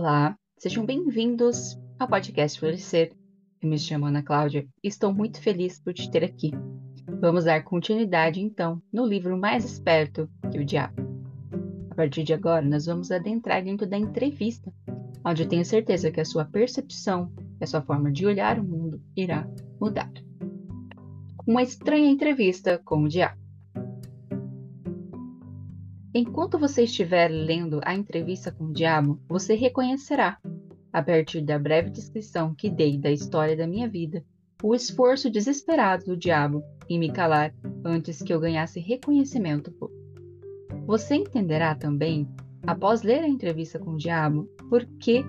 Olá, sejam bem-vindos ao podcast Florescer. Eu me chamo Ana Cláudia e estou muito feliz por te ter aqui. Vamos dar continuidade, então, no livro mais esperto que o diabo. A partir de agora, nós vamos adentrar dentro da entrevista, onde eu tenho certeza que a sua percepção e a sua forma de olhar o mundo irá mudar. Uma estranha entrevista com o diabo. Enquanto você estiver lendo a entrevista com o diabo, você reconhecerá, a partir da breve descrição que dei da história da minha vida, o esforço desesperado do diabo em me calar antes que eu ganhasse reconhecimento. Você entenderá também, após ler a entrevista com o diabo, por que,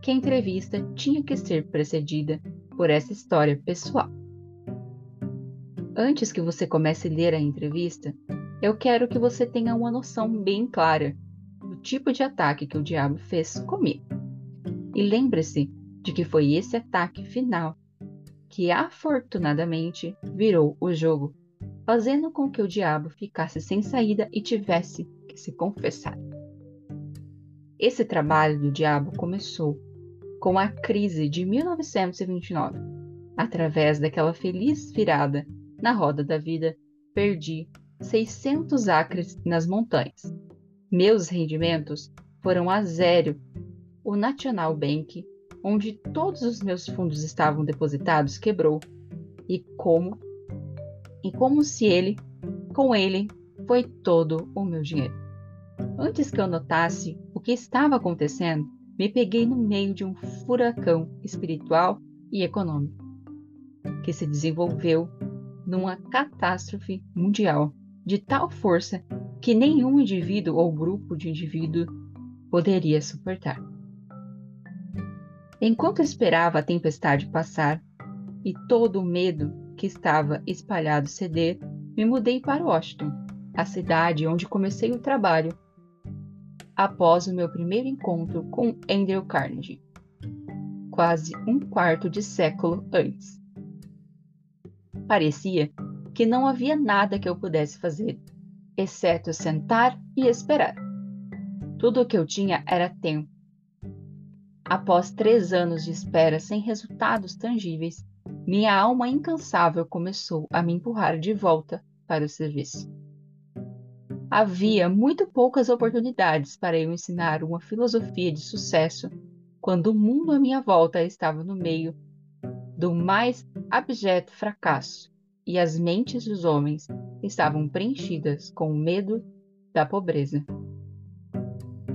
que a entrevista tinha que ser precedida por essa história pessoal. Antes que você comece a ler a entrevista, eu quero que você tenha uma noção bem clara do tipo de ataque que o diabo fez comigo. E lembre-se de que foi esse ataque final que afortunadamente virou o jogo, fazendo com que o diabo ficasse sem saída e tivesse que se confessar. Esse trabalho do diabo começou com a crise de 1929. Através daquela feliz virada na roda da vida, perdi 600 acres nas montanhas. Meus rendimentos foram a zero. O National Bank, onde todos os meus fundos estavam depositados, quebrou. E como? E como se ele, com ele, foi todo o meu dinheiro. Antes que eu notasse o que estava acontecendo, me peguei no meio de um furacão espiritual e econômico que se desenvolveu numa catástrofe mundial de tal força que nenhum indivíduo ou grupo de indivíduos poderia suportar. Enquanto esperava a tempestade passar e todo o medo que estava espalhado ceder, me mudei para Washington, a cidade onde comecei o trabalho após o meu primeiro encontro com Andrew Carnegie, quase um quarto de século antes. Parecia que não havia nada que eu pudesse fazer, exceto sentar e esperar. Tudo o que eu tinha era tempo. Após três anos de espera sem resultados tangíveis, minha alma incansável começou a me empurrar de volta para o serviço. Havia muito poucas oportunidades para eu ensinar uma filosofia de sucesso quando o mundo à minha volta estava no meio do mais abjeto fracasso e as mentes dos homens estavam preenchidas com o medo da pobreza.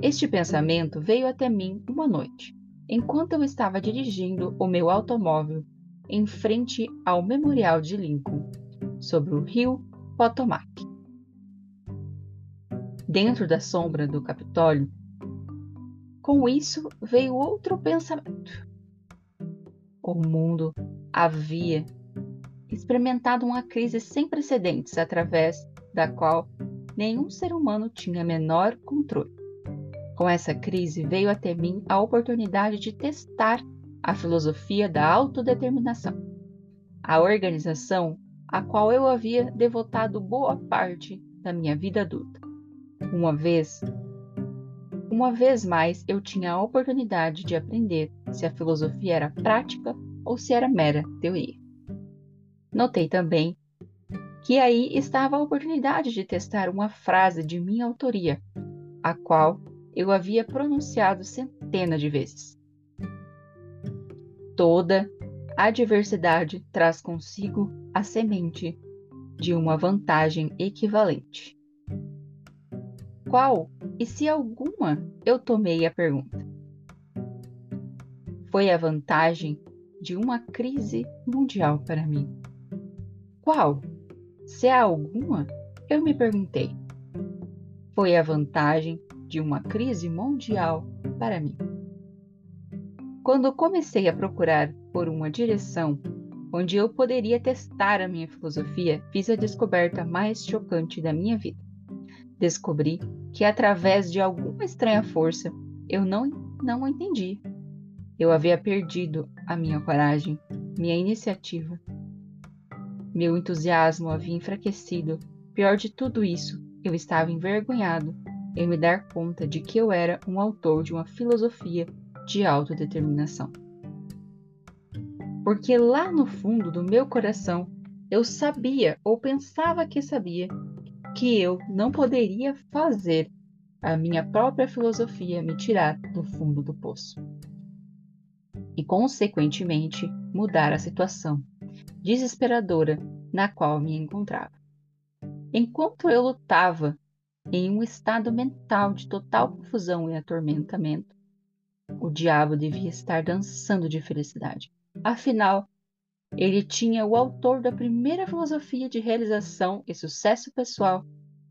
Este pensamento veio até mim uma noite, enquanto eu estava dirigindo o meu automóvel em frente ao Memorial de Lincoln, sobre o rio Potomac. Dentro da sombra do Capitólio, com isso veio outro pensamento. O mundo havia experimentado uma crise sem precedentes através da qual nenhum ser humano tinha menor controle. Com essa crise veio até mim a oportunidade de testar a filosofia da autodeterminação, a organização a qual eu havia devotado boa parte da minha vida adulta. Uma vez, uma vez mais eu tinha a oportunidade de aprender se a filosofia era prática ou se era mera teoria. Notei também que aí estava a oportunidade de testar uma frase de minha autoria, a qual eu havia pronunciado centenas de vezes. Toda adversidade traz consigo a semente de uma vantagem equivalente. Qual, e se alguma, eu tomei a pergunta? Foi a vantagem de uma crise mundial para mim. Qual? Se há alguma? Eu me perguntei. Foi a vantagem de uma crise mundial para mim. Quando comecei a procurar por uma direção onde eu poderia testar a minha filosofia, fiz a descoberta mais chocante da minha vida. Descobri que através de alguma estranha força eu não não entendi. Eu havia perdido a minha coragem, minha iniciativa, meu entusiasmo havia enfraquecido. Pior de tudo isso, eu estava envergonhado em me dar conta de que eu era um autor de uma filosofia de autodeterminação. Porque lá no fundo do meu coração eu sabia ou pensava que sabia que eu não poderia fazer a minha própria filosofia me tirar do fundo do poço. E, consequentemente, mudar a situação desesperadora na qual me encontrava. Enquanto eu lutava em um estado mental de total confusão e atormentamento, o diabo devia estar dançando de felicidade. Afinal, ele tinha o autor da primeira filosofia de realização e sucesso pessoal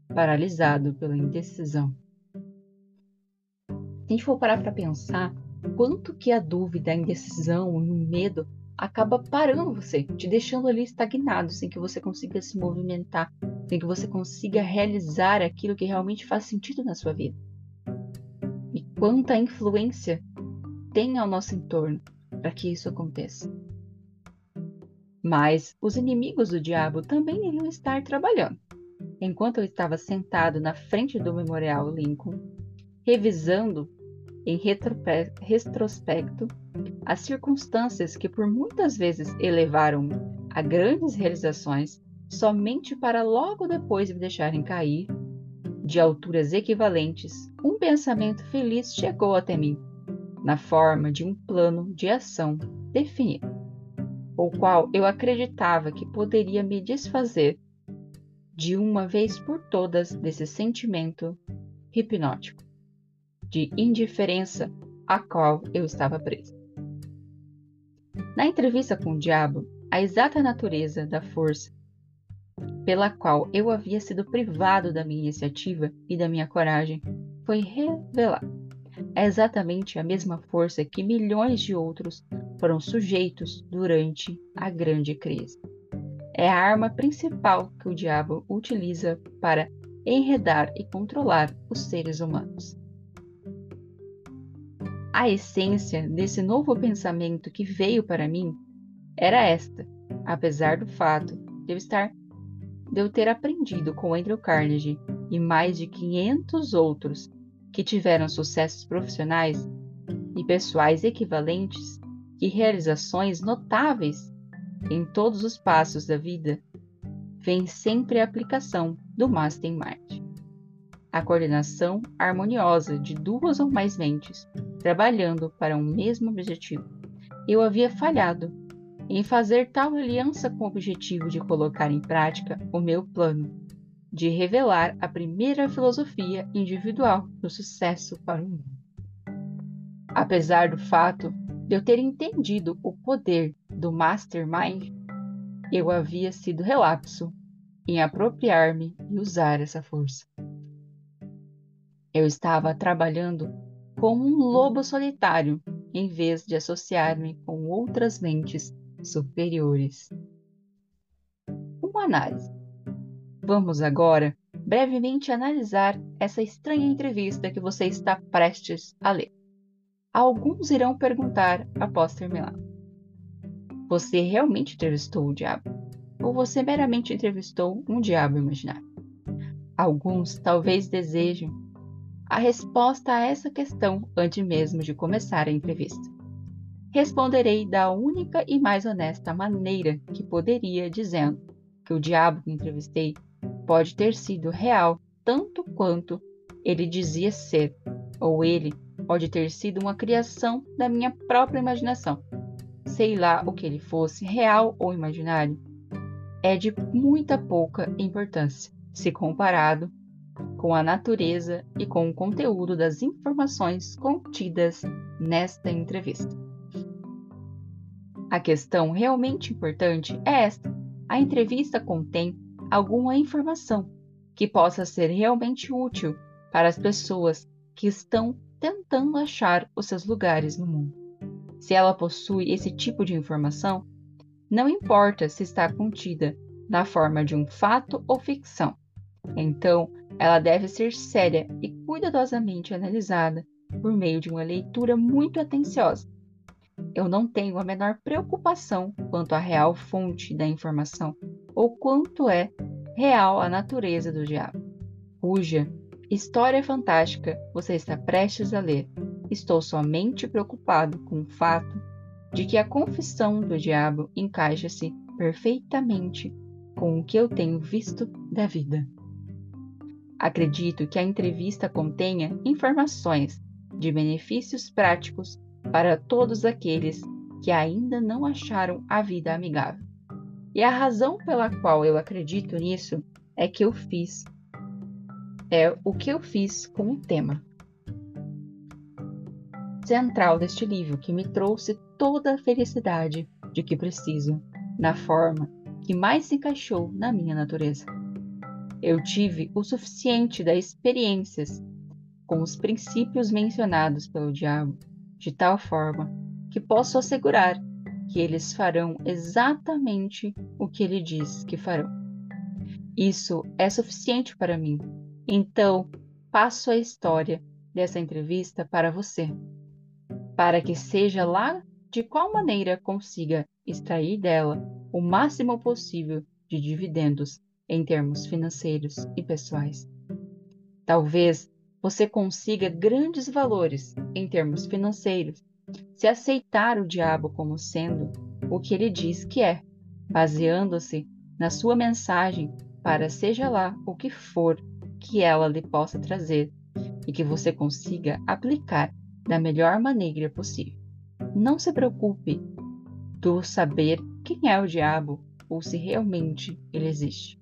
paralisado pela indecisão. Se a gente for parar para pensar, quanto que a dúvida, a indecisão e o medo acaba parando você, te deixando ali estagnado, sem que você consiga se movimentar, sem que você consiga realizar aquilo que realmente faz sentido na sua vida. E quanta influência tem ao nosso entorno para que isso aconteça. Mas os inimigos do diabo também iriam estar trabalhando. Enquanto eu estava sentado na frente do Memorial Lincoln, revisando em retrospecto as circunstâncias que por muitas vezes elevaram a grandes realizações somente para logo depois me deixarem cair de alturas equivalentes, um pensamento feliz chegou até mim, na forma de um plano de ação definido o qual eu acreditava que poderia me desfazer de uma vez por todas desse sentimento hipnótico de indiferença a qual eu estava preso. Na entrevista com o diabo, a exata natureza da força pela qual eu havia sido privado da minha iniciativa e da minha coragem foi revelada. É exatamente a mesma força que milhões de outros foram sujeitos durante a grande crise. É a arma principal que o diabo utiliza para enredar e controlar os seres humanos. A essência desse novo pensamento que veio para mim era esta, apesar do fato de eu estar de eu ter aprendido com Andrew Carnegie e mais de 500 outros que tiveram sucessos profissionais e pessoais equivalentes e realizações notáveis em todos os passos da vida, vem sempre a aplicação do Mastermind. A coordenação harmoniosa de duas ou mais mentes trabalhando para um mesmo objetivo. Eu havia falhado em fazer tal aliança com o objetivo de colocar em prática o meu plano, de revelar a primeira filosofia individual do sucesso para o mundo. Apesar do fato de eu ter entendido o poder do Mastermind, eu havia sido relapso em apropriar-me e usar essa força. Eu estava trabalhando como um lobo solitário, em vez de associar-me com outras mentes superiores. Uma análise. Vamos agora brevemente analisar essa estranha entrevista que você está prestes a ler. Alguns irão perguntar após terminar: Você realmente entrevistou o diabo? Ou você meramente entrevistou um diabo imaginário? Alguns talvez desejem a resposta a essa questão antes mesmo de começar a entrevista. Responderei da única e mais honesta maneira que poderia, dizendo que o diabo que entrevistei pode ter sido real tanto quanto ele dizia ser, ou ele pode ter sido uma criação da minha própria imaginação. Sei lá o que ele fosse, real ou imaginário, é de muita pouca importância se comparado com a natureza e com o conteúdo das informações contidas nesta entrevista. A questão realmente importante é esta: a entrevista contém alguma informação que possa ser realmente útil para as pessoas que estão tentando achar os seus lugares no mundo. Se ela possui esse tipo de informação, não importa se está contida na forma de um fato ou ficção. Então, ela deve ser séria e cuidadosamente analisada por meio de uma leitura muito atenciosa. Eu não tenho a menor preocupação quanto à real fonte da informação ou quanto é real a natureza do diabo, cuja História fantástica você está prestes a ler. estou somente preocupado com o fato de que a confissão do diabo encaixa-se perfeitamente com o que eu tenho visto da vida. Acredito que a entrevista contenha informações de benefícios práticos para todos aqueles que ainda não acharam a vida amigável. E a razão pela qual eu acredito nisso é que eu fiz é o que eu fiz com o tema central deste livro que me trouxe toda a felicidade de que preciso, na forma que mais se encaixou na minha natureza. Eu tive o suficiente das experiências com os princípios mencionados pelo diabo, de tal forma que posso assegurar que eles farão exatamente o que ele diz que farão. Isso é suficiente para mim. Então, passo a história dessa entrevista para você, para que seja lá de qual maneira consiga extrair dela o máximo possível de dividendos em termos financeiros e pessoais. Talvez você consiga grandes valores em termos financeiros se aceitar o diabo como sendo o que ele diz que é, baseando-se na sua mensagem para seja lá o que for que ela lhe possa trazer e que você consiga aplicar da melhor maneira possível. Não se preocupe do saber quem é o diabo ou se realmente ele existe.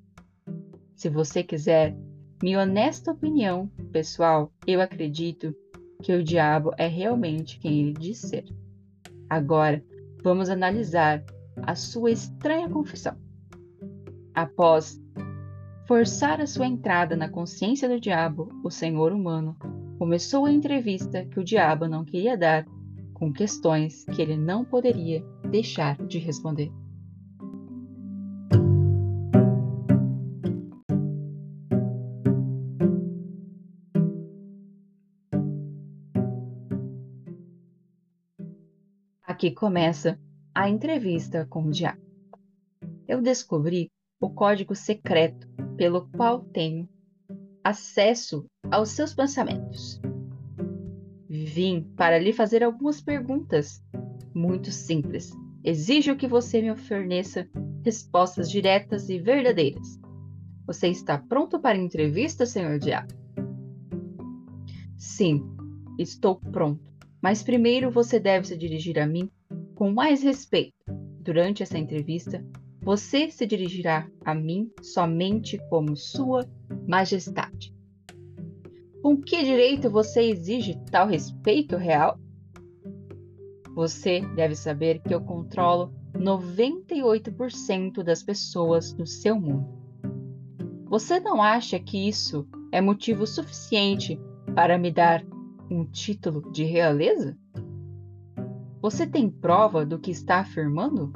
Se você quiser minha honesta opinião, pessoal, eu acredito que o diabo é realmente quem ele diz ser. Agora, vamos analisar a sua estranha confissão. Após forçar a sua entrada na consciência do diabo, o senhor humano começou a entrevista que o diabo não queria dar com questões que ele não poderia deixar de responder. Aqui começa a entrevista com o diabo. Eu descobri o código secreto pelo qual tenho acesso aos seus pensamentos. Vim para lhe fazer algumas perguntas muito simples. Exijo que você me forneça respostas diretas e verdadeiras. Você está pronto para a entrevista, senhor Diabo? Sim, estou pronto. Mas primeiro você deve se dirigir a mim com mais respeito. Durante essa entrevista, você se dirigirá a mim somente como Sua Majestade. Com que direito você exige tal respeito real? Você deve saber que eu controlo 98% das pessoas do seu mundo. Você não acha que isso é motivo suficiente para me dar um título de realeza? Você tem prova do que está afirmando?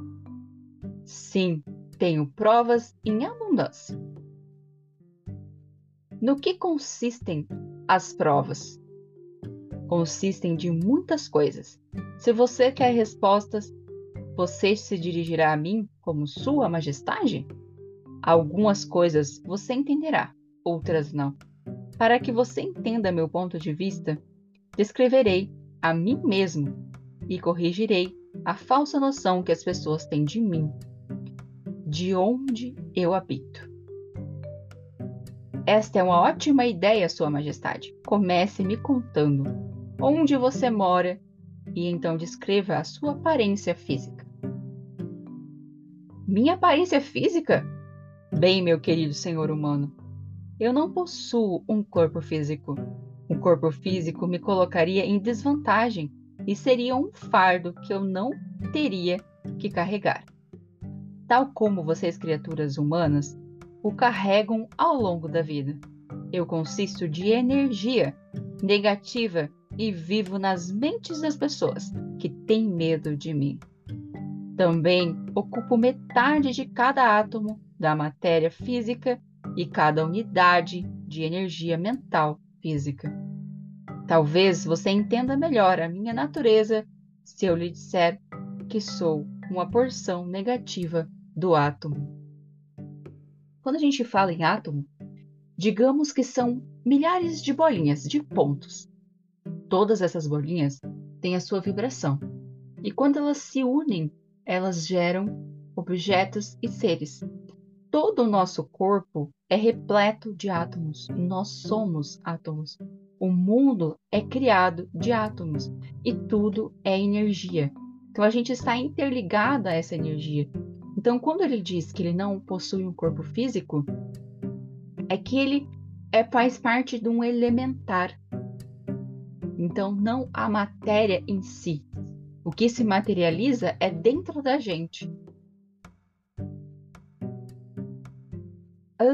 Sim, tenho provas em abundância. No que consistem as provas? Consistem de muitas coisas. Se você quer respostas, você se dirigirá a mim como Sua Majestade? Algumas coisas você entenderá, outras não. Para que você entenda meu ponto de vista, descreverei a mim mesmo e corrigirei a falsa noção que as pessoas têm de mim, de onde eu habito. Esta é uma ótima ideia, Sua Majestade. Comece me contando onde você mora e então descreva a sua aparência física. Minha aparência física? Bem, meu querido senhor humano, eu não possuo um corpo físico. Um corpo físico me colocaria em desvantagem e seria um fardo que eu não teria que carregar. Tal como vocês, criaturas humanas, o carregam ao longo da vida. Eu consisto de energia negativa e vivo nas mentes das pessoas que têm medo de mim. Também ocupo metade de cada átomo da matéria física e cada unidade de energia mental física. Talvez você entenda melhor a minha natureza se eu lhe disser que sou uma porção negativa do átomo. Quando a gente fala em átomo, digamos que são milhares de bolinhas, de pontos. Todas essas bolinhas têm a sua vibração. E quando elas se unem, elas geram objetos e seres. Todo o nosso corpo é repleto de átomos. Nós somos átomos. O mundo é criado de átomos e tudo é energia. Então a gente está interligado a essa energia. Então, quando ele diz que ele não possui um corpo físico, é que ele é, faz parte de um elementar. Então, não a matéria em si. O que se materializa é dentro da gente. Ah,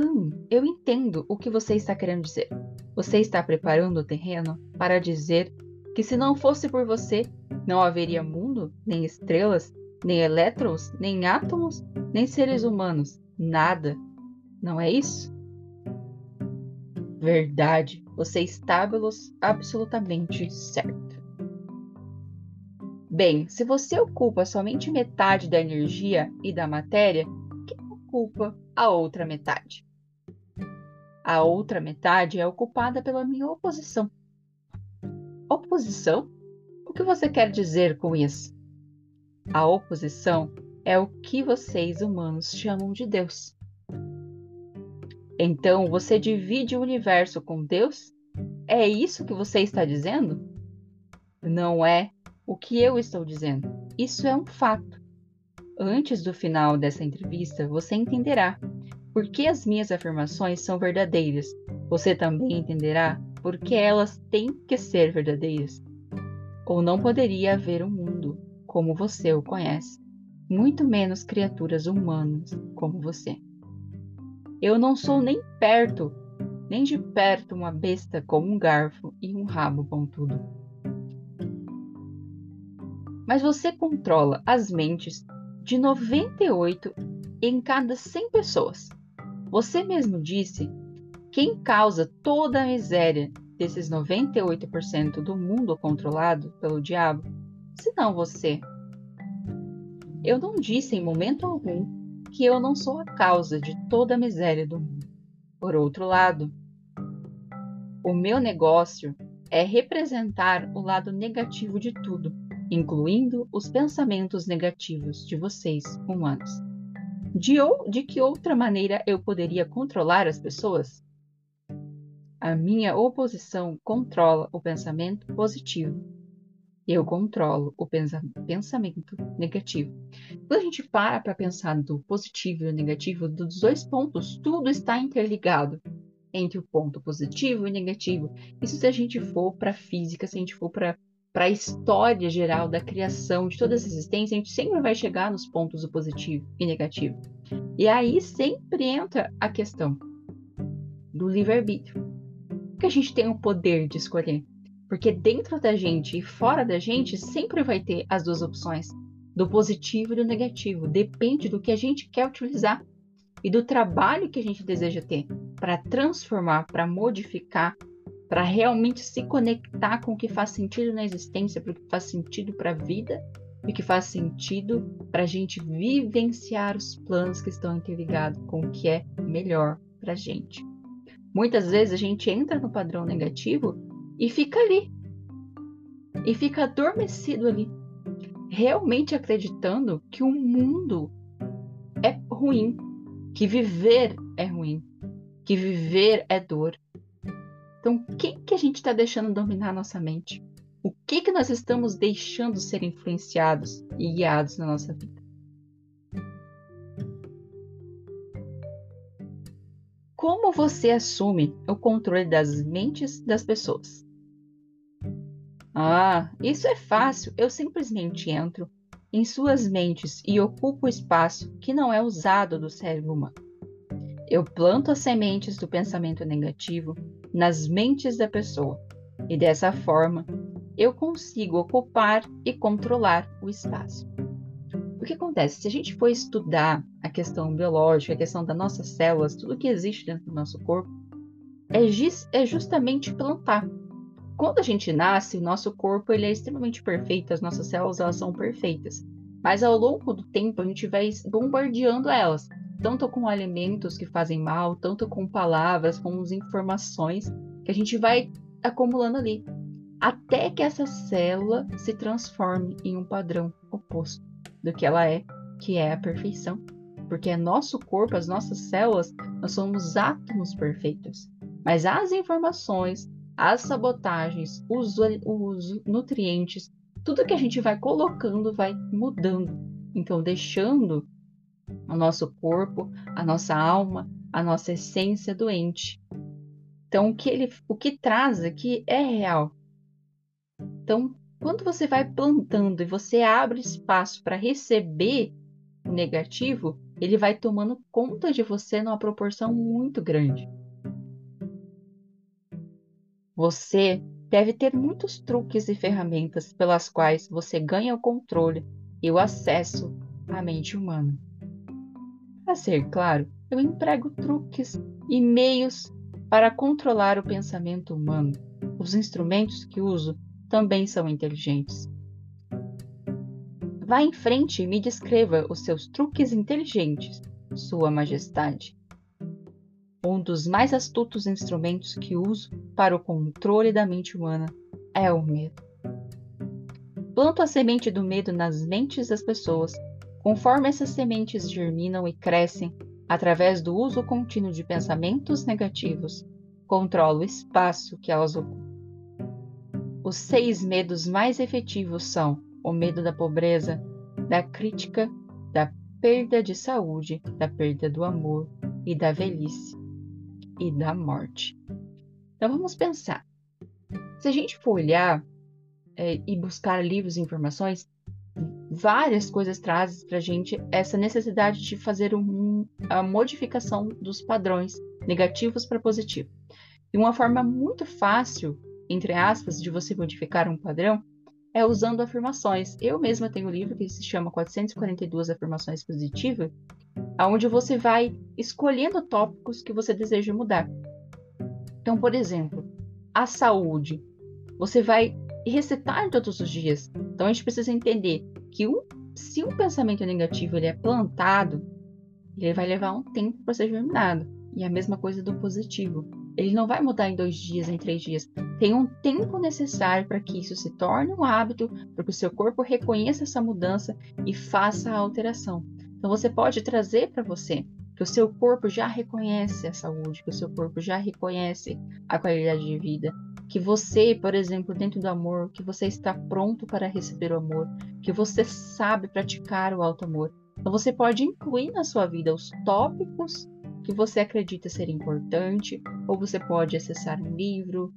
eu entendo o que você está querendo dizer. Você está preparando o terreno para dizer que se não fosse por você, não haveria mundo, nem estrelas, nem elétrons, nem átomos, nem seres humanos. Nada. Não é isso? Verdade. Você está absolutamente certo. Bem, se você ocupa somente metade da energia e da matéria, quem ocupa a outra metade? A outra metade é ocupada pela minha oposição. Oposição? O que você quer dizer com isso? A oposição é o que vocês humanos chamam de Deus. Então você divide o universo com Deus? É isso que você está dizendo? Não é o que eu estou dizendo. Isso é um fato. Antes do final dessa entrevista, você entenderá por que as minhas afirmações são verdadeiras. Você também entenderá por que elas têm que ser verdadeiras. Ou não poderia haver um mundo como você o conhece, muito menos criaturas humanas como você. Eu não sou nem perto, nem de perto uma besta com um garfo e um rabo pontudo. Mas você controla as mentes de 98 em cada 100 pessoas. Você mesmo disse quem causa toda a miséria desses 98% do mundo controlado pelo diabo senão você. Eu não disse em momento algum que eu não sou a causa de toda a miséria do mundo. Por outro lado, o meu negócio é representar o lado negativo de tudo, incluindo os pensamentos negativos de vocês, humanos. De, ou, de que outra maneira eu poderia controlar as pessoas? A minha oposição controla o pensamento positivo eu controlo o pensamento negativo. Quando a gente para para pensar do positivo e do negativo, dos dois pontos, tudo está interligado entre o ponto positivo e negativo. Isso se a gente for para física, se a gente for para para a história geral da criação de toda essa existência, a gente sempre vai chegar nos pontos do positivo e negativo. E aí sempre entra a questão do livre-arbítrio. Que a gente tem o poder de escolher. Porque dentro da gente e fora da gente sempre vai ter as duas opções, do positivo e do negativo. Depende do que a gente quer utilizar e do trabalho que a gente deseja ter para transformar, para modificar, para realmente se conectar com o que faz sentido na existência, para o que faz sentido para a vida e que faz sentido para a gente vivenciar os planos que estão interligados com o que é melhor para a gente. Muitas vezes a gente entra no padrão negativo e fica ali. E fica adormecido ali, realmente acreditando que o mundo é ruim, que viver é ruim, que viver é dor. Então, o que, que a gente está deixando dominar a nossa mente? O que, que nós estamos deixando ser influenciados e guiados na nossa vida? Como você assume o controle das mentes das pessoas? Ah, isso é fácil. Eu simplesmente entro em suas mentes e ocupo o espaço que não é usado do cérebro humano. Eu planto as sementes do pensamento negativo nas mentes da pessoa e dessa forma eu consigo ocupar e controlar o espaço. O que acontece? Se a gente for estudar a questão biológica, a questão das nossas células, tudo que existe dentro do nosso corpo, é, é justamente plantar quando a gente nasce, o nosso corpo ele é extremamente perfeito, as nossas células elas são perfeitas. Mas ao longo do tempo a gente vai bombardeando elas, tanto com alimentos que fazem mal, tanto com palavras, com informações que a gente vai acumulando ali. até que essa célula se transforme em um padrão oposto do que ela é, que é a perfeição. Porque é nosso corpo, as nossas células, nós somos átomos perfeitos. Mas as informações, as sabotagens, os, os nutrientes, tudo que a gente vai colocando vai mudando. Então, deixando o nosso corpo, a nossa alma, a nossa essência doente. Então, o que, ele, o que traz aqui é real. Então, quando você vai plantando e você abre espaço para receber o negativo, ele vai tomando conta de você numa proporção muito grande. Você deve ter muitos truques e ferramentas pelas quais você ganha o controle e o acesso à mente humana. Para ser claro, eu emprego truques e meios para controlar o pensamento humano. Os instrumentos que uso também são inteligentes. Vá em frente e me descreva os seus truques inteligentes, Sua Majestade. Um dos mais astutos instrumentos que uso para o controle da mente humana é o medo. Planto a semente do medo nas mentes das pessoas. Conforme essas sementes germinam e crescem através do uso contínuo de pensamentos negativos, controlo o espaço que elas ocupam. Os seis medos mais efetivos são o medo da pobreza, da crítica, da perda de saúde, da perda do amor e da velhice e da morte. Então vamos pensar. Se a gente for olhar é, e buscar livros e informações, várias coisas trazem para a gente essa necessidade de fazer um, a modificação dos padrões negativos para positivo. E uma forma muito fácil entre aspas, de você modificar um padrão é usando afirmações. Eu mesma tenho um livro que se chama 442 Afirmações Positivas, onde você vai escolhendo tópicos que você deseja mudar. Então, por exemplo, a saúde. Você vai recitar todos os dias. Então, a gente precisa entender que um, se um pensamento negativo ele é plantado, ele vai levar um tempo para ser germinado. E a mesma coisa do positivo. Ele não vai mudar em dois dias, em três dias. Tem um tempo necessário para que isso se torne um hábito, para que o seu corpo reconheça essa mudança e faça a alteração. Então você pode trazer para você que o seu corpo já reconhece a saúde, que o seu corpo já reconhece a qualidade de vida, que você, por exemplo, dentro do amor, que você está pronto para receber o amor, que você sabe praticar o alto amor. Então você pode incluir na sua vida os tópicos que você acredita ser importante, ou você pode acessar um livro,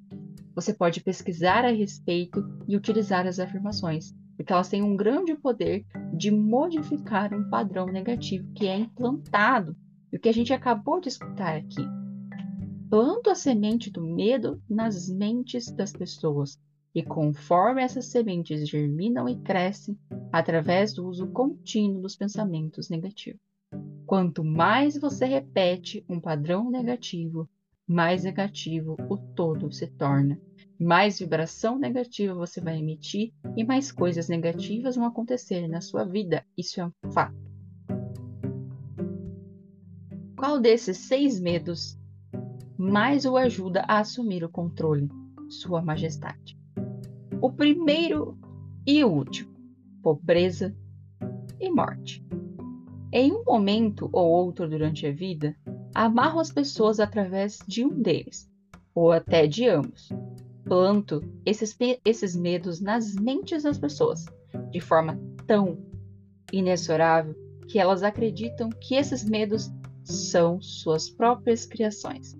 você pode pesquisar a respeito e utilizar as afirmações, porque elas têm um grande poder de modificar um padrão negativo que é implantado. E o que a gente acabou de escutar aqui. Planto a semente do medo nas mentes das pessoas, e conforme essas sementes germinam e crescem através do uso contínuo dos pensamentos negativos. Quanto mais você repete um padrão negativo, mais negativo o todo se torna. Mais vibração negativa você vai emitir e mais coisas negativas vão acontecer na sua vida. Isso é um fato. Qual desses seis medos mais o ajuda a assumir o controle? Sua Majestade. O primeiro e o último: pobreza e morte. Em um momento ou outro durante a vida, amarro as pessoas através de um deles, ou até de ambos. Planto esses, esses medos nas mentes das pessoas, de forma tão inexorável que elas acreditam que esses medos são suas próprias criações.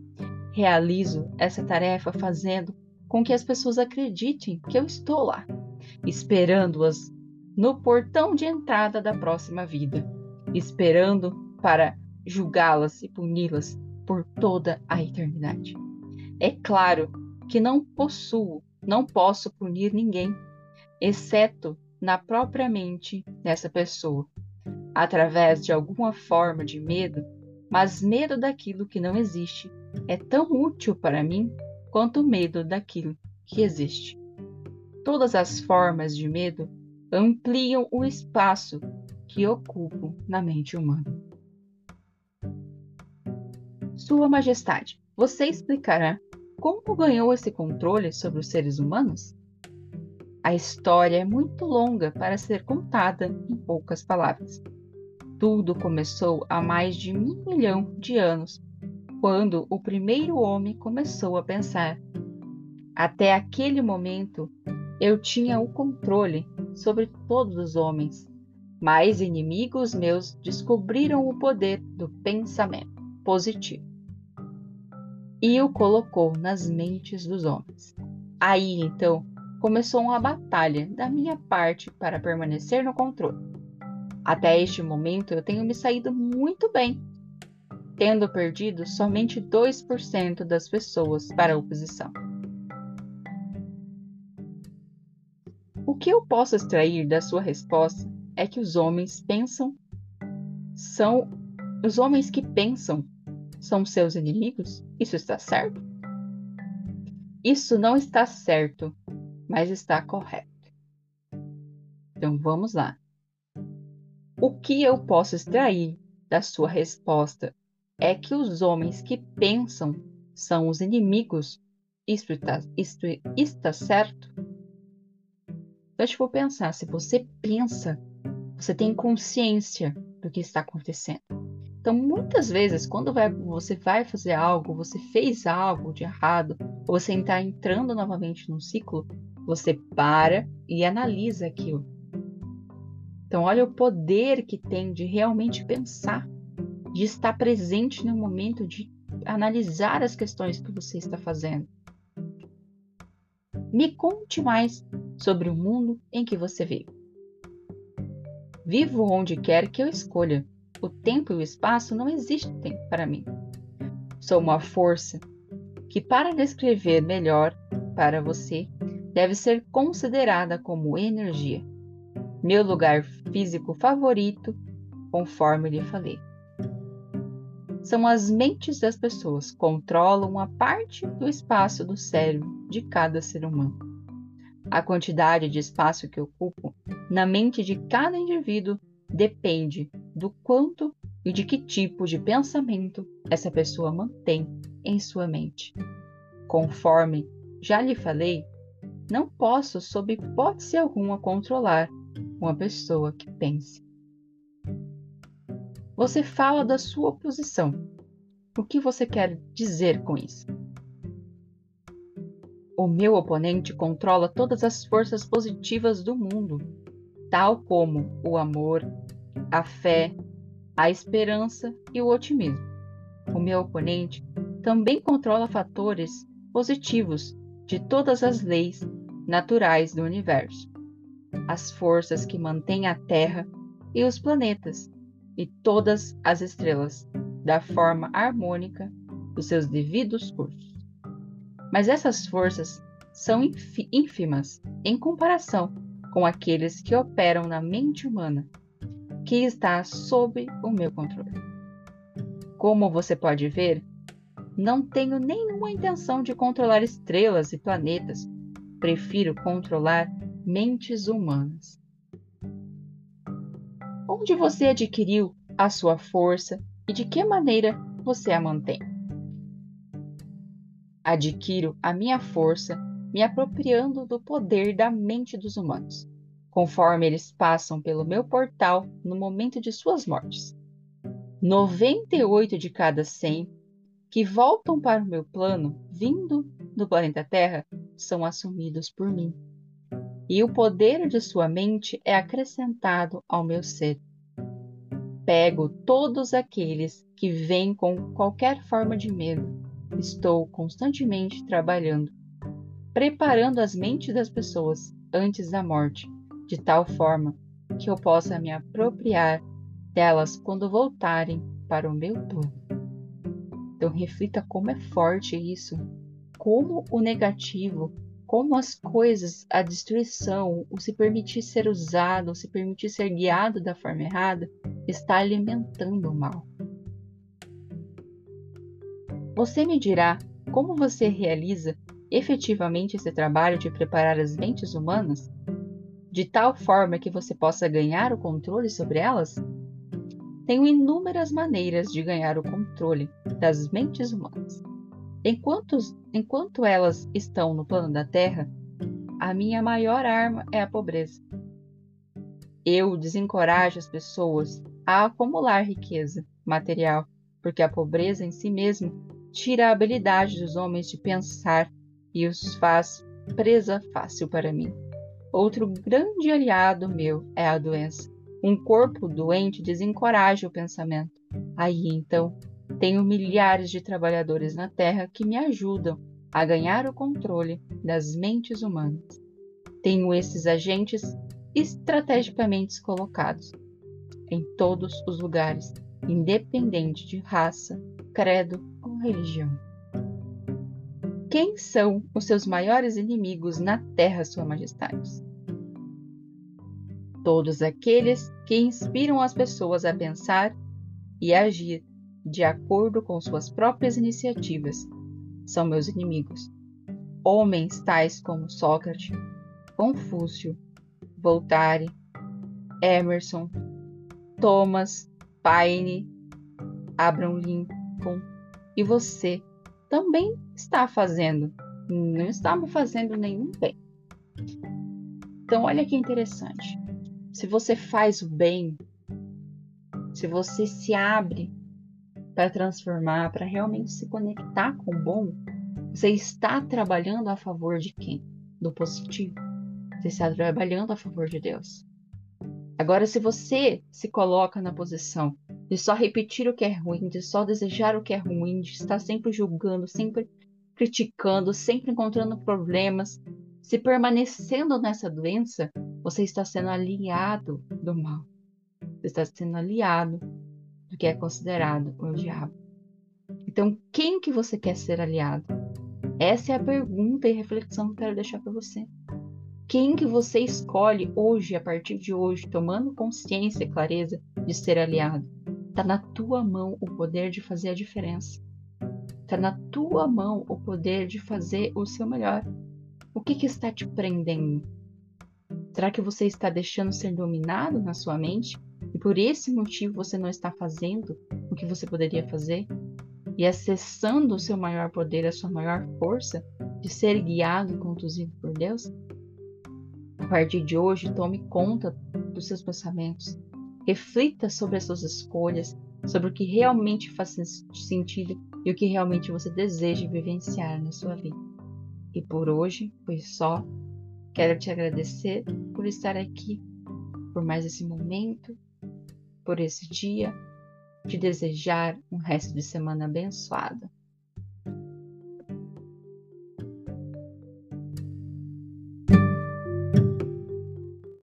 Realizo essa tarefa fazendo com que as pessoas acreditem que eu estou lá, esperando-as no portão de entrada da próxima vida esperando para julgá-las e puni-las por toda a eternidade. É claro que não possuo, não posso punir ninguém, exceto na própria mente dessa pessoa, através de alguma forma de medo, mas medo daquilo que não existe é tão útil para mim quanto o medo daquilo que existe. Todas as formas de medo ampliam o espaço que ocupam na mente humana. Sua Majestade, você explicará como ganhou esse controle sobre os seres humanos? A história é muito longa para ser contada em poucas palavras. Tudo começou há mais de um milhão de anos, quando o primeiro homem começou a pensar. Até aquele momento, eu tinha o controle sobre todos os homens, mas inimigos meus descobriram o poder do pensamento positivo e o colocou nas mentes dos homens. Aí então começou uma batalha da minha parte para permanecer no controle. Até este momento eu tenho me saído muito bem, tendo perdido somente 2% das pessoas para a oposição. O que eu posso extrair da sua resposta é que os homens pensam são os homens que pensam são seus inimigos? Isso está certo? Isso não está certo, mas está correto. Então vamos lá. O que eu posso extrair da sua resposta é que os homens que pensam são os inimigos. Isto está, está certo? Então, eu pensar, se você pensa, você tem consciência do que está acontecendo. Então, muitas vezes, quando vai, você vai fazer algo, você fez algo de errado, ou você está entrando novamente num ciclo, você para e analisa aquilo. Então, olha o poder que tem de realmente pensar, de estar presente no momento, de analisar as questões que você está fazendo. Me conte mais sobre o mundo em que você vive. Vivo onde quer que eu escolha. O tempo e o espaço não existem para mim. Sou uma força que, para descrever melhor para você, deve ser considerada como energia. Meu lugar físico favorito, conforme lhe falei. São as mentes das pessoas, controlam uma parte do espaço do cérebro de cada ser humano. A quantidade de espaço que ocupo na mente de cada indivíduo depende do quanto e de que tipo de pensamento essa pessoa mantém em sua mente. Conforme já lhe falei, não posso, sob hipótese alguma, controlar uma pessoa que pense. Você fala da sua oposição. O que você quer dizer com isso? O meu oponente controla todas as forças positivas do mundo, tal como o amor, a fé, a esperança e o otimismo. O meu oponente também controla fatores positivos de todas as leis naturais do universo, as forças que mantêm a Terra e os planetas e todas as estrelas da forma harmônica dos seus devidos cursos. Mas essas forças são ínfimas em comparação com aqueles que operam na mente humana, que está sob o meu controle. Como você pode ver, não tenho nenhuma intenção de controlar estrelas e planetas. Prefiro controlar mentes humanas. Onde você adquiriu a sua força e de que maneira você a mantém? Adquiro a minha força me apropriando do poder da mente dos humanos, conforme eles passam pelo meu portal no momento de suas mortes. 98 de cada 100 que voltam para o meu plano, vindo do planeta Terra, são assumidos por mim. E o poder de sua mente é acrescentado ao meu ser. Pego todos aqueles que vêm com qualquer forma de medo. Estou constantemente trabalhando, preparando as mentes das pessoas antes da morte, de tal forma que eu possa me apropriar delas quando voltarem para o meu plano. Então reflita como é forte isso, como o negativo, como as coisas, a destruição, o se permitir ser usado, o se permitir ser guiado da forma errada, está alimentando o mal. Você me dirá como você realiza efetivamente esse trabalho de preparar as mentes humanas, de tal forma que você possa ganhar o controle sobre elas? Tenho inúmeras maneiras de ganhar o controle das mentes humanas. Enquanto, enquanto elas estão no plano da Terra, a minha maior arma é a pobreza. Eu desencorajo as pessoas a acumular riqueza material, porque a pobreza em si mesma tira a habilidade dos homens de pensar e os faz presa fácil para mim. Outro grande aliado meu é a doença. Um corpo doente desencoraja o pensamento. Aí então, tenho milhares de trabalhadores na Terra que me ajudam a ganhar o controle das mentes humanas. Tenho esses agentes estrategicamente colocados em todos os lugares, independente de raça, credo ou religião. Quem são os seus maiores inimigos na Terra, Sua Majestade? Todos aqueles que inspiram as pessoas a pensar e agir de acordo com suas próprias iniciativas são meus inimigos. Homens tais como Sócrates, Confúcio, Voltaire, Emerson, Thomas, Paine, Abraham Lincoln e você também está fazendo, não estamos fazendo nenhum bem. Então, olha que interessante. Se você faz o bem, se você se abre para transformar, para realmente se conectar com o bom, você está trabalhando a favor de quem? Do positivo. Você está trabalhando a favor de Deus. Agora, se você se coloca na posição de só repetir o que é ruim, de só desejar o que é ruim, de estar sempre julgando, sempre criticando, sempre encontrando problemas, se permanecendo nessa doença, você está sendo aliado do mal. Você está sendo aliado que é considerado o diabo. Então, quem que você quer ser aliado? Essa é a pergunta e reflexão que eu quero deixar para você. Quem que você escolhe hoje, a partir de hoje, tomando consciência e clareza de ser aliado? Está na tua mão o poder de fazer a diferença. Está na tua mão o poder de fazer o seu melhor. O que, que está te prendendo? Será que você está deixando ser dominado na sua mente e por esse motivo você não está fazendo o que você poderia fazer? E acessando o seu maior poder, a sua maior força de ser guiado e conduzido por Deus? A partir de hoje, tome conta dos seus pensamentos. Reflita sobre as suas escolhas, sobre o que realmente faz sentido e o que realmente você deseja vivenciar na sua vida. E por hoje foi só. Quero te agradecer por estar aqui, por mais esse momento, por esse dia, te desejar um resto de semana abençoada.